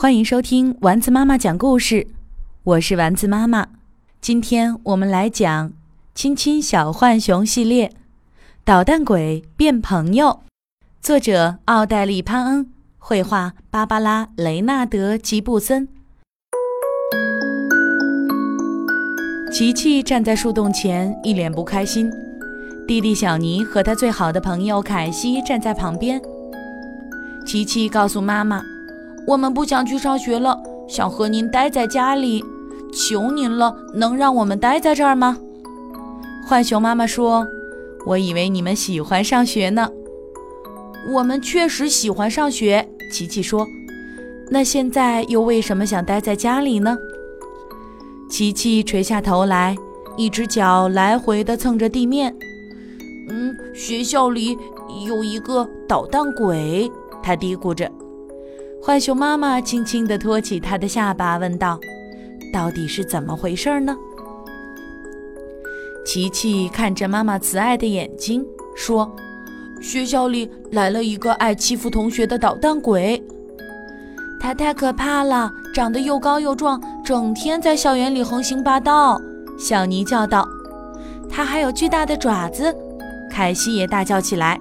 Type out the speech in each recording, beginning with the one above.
欢迎收听丸子妈妈讲故事，我是丸子妈妈。今天我们来讲《亲亲小浣熊》系列，《捣蛋鬼变朋友》，作者奥黛丽·潘恩，绘画芭芭拉·雷纳德·吉布森。琪琪站在树洞前，一脸不开心。弟弟小尼和他最好的朋友凯西站在旁边。琪琪告诉妈妈。我们不想去上学了，想和您待在家里，求您了，能让我们待在这儿吗？浣熊妈妈说：“我以为你们喜欢上学呢。”我们确实喜欢上学，琪琪说。那现在又为什么想待在家里呢？琪琪垂下头来，一只脚来回地蹭着地面。嗯，学校里有一个捣蛋鬼，他嘀咕着。浣熊妈妈轻轻地托起它的下巴，问道：“到底是怎么回事呢？”琪琪看着妈妈慈爱的眼睛，说：“学校里来了一个爱欺负同学的捣蛋鬼，他太可怕了，长得又高又壮，整天在校园里横行霸道。”小尼叫道：“他还有巨大的爪子。”凯西也大叫起来：“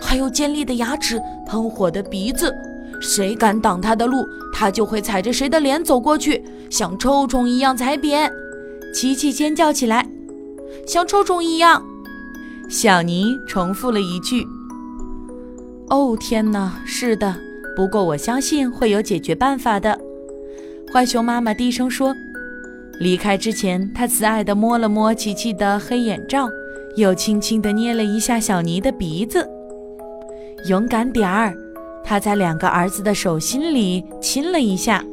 还有尖利的牙齿，喷火的鼻子。”谁敢挡他的路，他就会踩着谁的脸走过去，像臭虫一样踩扁。琪琪尖叫起来，像臭虫一样。小尼重复了一句：“哦，天哪，是的。不过我相信会有解决办法的。”浣熊妈妈低声说。离开之前，他慈爱地摸了摸琪琪的黑眼罩，又轻轻地捏了一下小尼的鼻子。勇敢点儿。他在两个儿子的手心里亲了一下。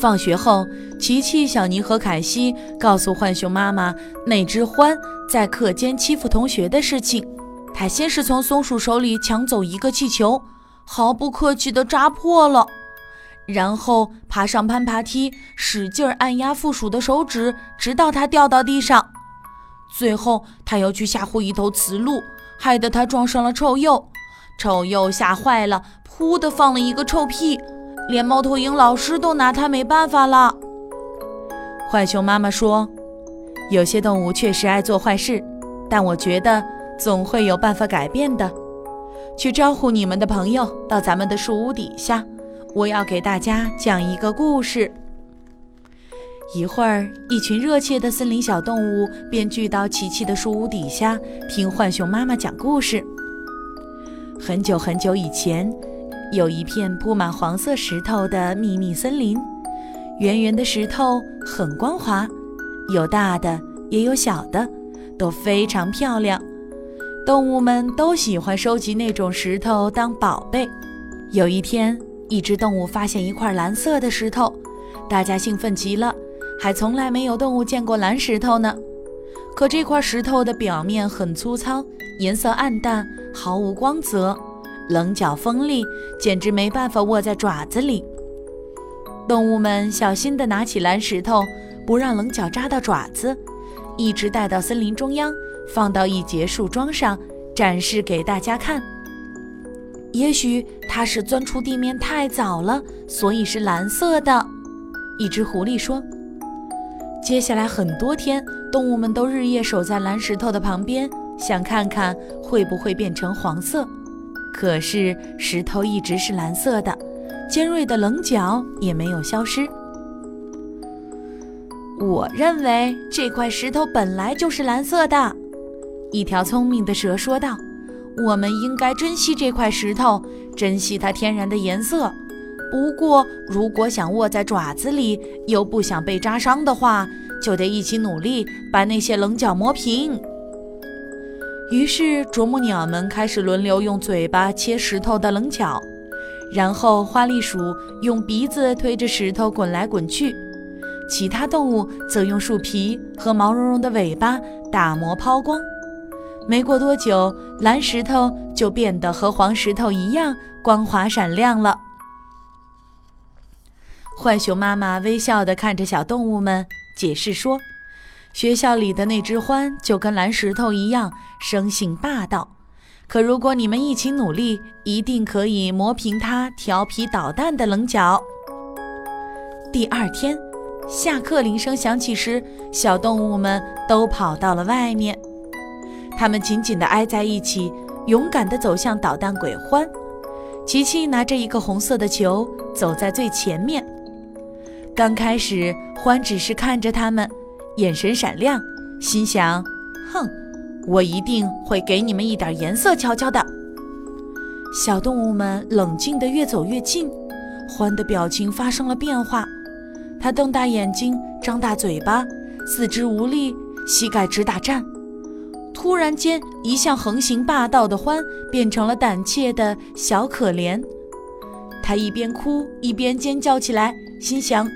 放学后，琪琪、小尼和凯西告诉浣熊妈妈那只獾在课间欺负同学的事情。他先是从松鼠手里抢走一个气球，毫不客气地扎破了，然后爬上攀爬梯，使劲按压负鼠的手指，直到它掉到地上。最后，他又去吓唬一头雌鹿，害得它撞上了臭鼬。臭鼬吓坏了，噗的放了一个臭屁，连猫头鹰老师都拿他没办法了。浣熊妈妈说：“有些动物确实爱做坏事，但我觉得总会有办法改变的。去招呼你们的朋友到咱们的树屋底下，我要给大家讲一个故事。”一会儿，一群热切的森林小动物便聚到琪琪的树屋底下，听浣熊妈妈讲故事。很久很久以前，有一片铺满黄色石头的秘密森林。圆圆的石头很光滑，有大的也有小的，都非常漂亮。动物们都喜欢收集那种石头当宝贝。有一天，一只动物发现一块蓝色的石头，大家兴奋极了，还从来没有动物见过蓝石头呢。可这块石头的表面很粗糙，颜色暗淡。毫无光泽，棱角锋利，简直没办法握在爪子里。动物们小心地拿起蓝石头，不让棱角扎到爪子，一直带到森林中央，放到一节树桩上，展示给大家看。也许它是钻出地面太早了，所以是蓝色的。一只狐狸说：“接下来很多天，动物们都日夜守在蓝石头的旁边。”想看看会不会变成黄色，可是石头一直是蓝色的，尖锐的棱角也没有消失。我认为这块石头本来就是蓝色的，一条聪明的蛇说道：“我们应该珍惜这块石头，珍惜它天然的颜色。不过，如果想握在爪子里，又不想被扎伤的话，就得一起努力，把那些棱角磨平。”于是，啄木鸟们开始轮流用嘴巴切石头的棱角，然后花栗鼠用鼻子推着石头滚来滚去，其他动物则用树皮和毛茸茸的尾巴打磨抛光。没过多久，蓝石头就变得和黄石头一样光滑闪亮了。浣熊妈妈微笑地看着小动物们，解释说。学校里的那只獾就跟蓝石头一样，生性霸道。可如果你们一起努力，一定可以磨平它调皮捣蛋的棱角。第二天，下课铃声响起时，小动物们都跑到了外面，它们紧紧地挨在一起，勇敢地走向捣蛋鬼欢。琪琪拿着一个红色的球，走在最前面。刚开始，欢只是看着他们，眼神闪亮，心想：“哼，我一定会给你们一点颜色瞧瞧的。”小动物们冷静地越走越近，欢的表情发生了变化，他瞪大眼睛，张大嘴巴，四肢无力，膝盖直打颤。突然间，一向横行霸道的欢变成了胆怯的小可怜，他一边哭一边尖叫起来，心想。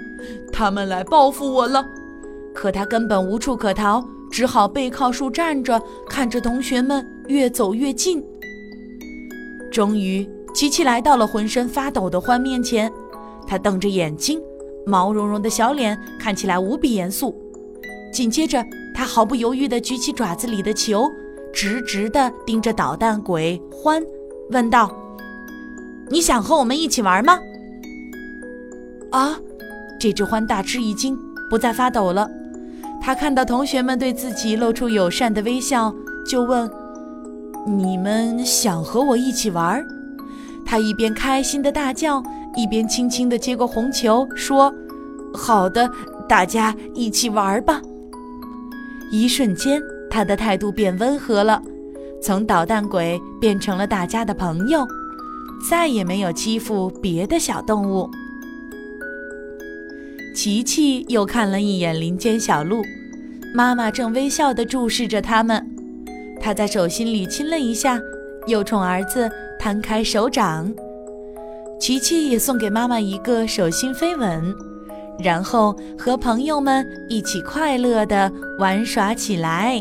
他们来报复我了，可他根本无处可逃，只好背靠树站着，看着同学们越走越近。终于，琪琪来到了浑身发抖的欢面前，他瞪着眼睛，毛茸茸的小脸看起来无比严肃。紧接着，他毫不犹豫地举起爪子里的球，直直地盯着捣蛋鬼欢，问道：“你想和我们一起玩吗？”啊！这只獾大吃一惊，不再发抖了。他看到同学们对自己露出友善的微笑，就问：“你们想和我一起玩？”他一边开心的大叫，一边轻轻地接过红球，说：“好的，大家一起玩吧。”一瞬间，他的态度变温和了，从捣蛋鬼变成了大家的朋友，再也没有欺负别的小动物。琪琪又看了一眼林间小路，妈妈正微笑地注视着他们。她在手心里亲了一下，又冲儿子摊开手掌。琪琪也送给妈妈一个手心飞吻，然后和朋友们一起快乐地玩耍起来。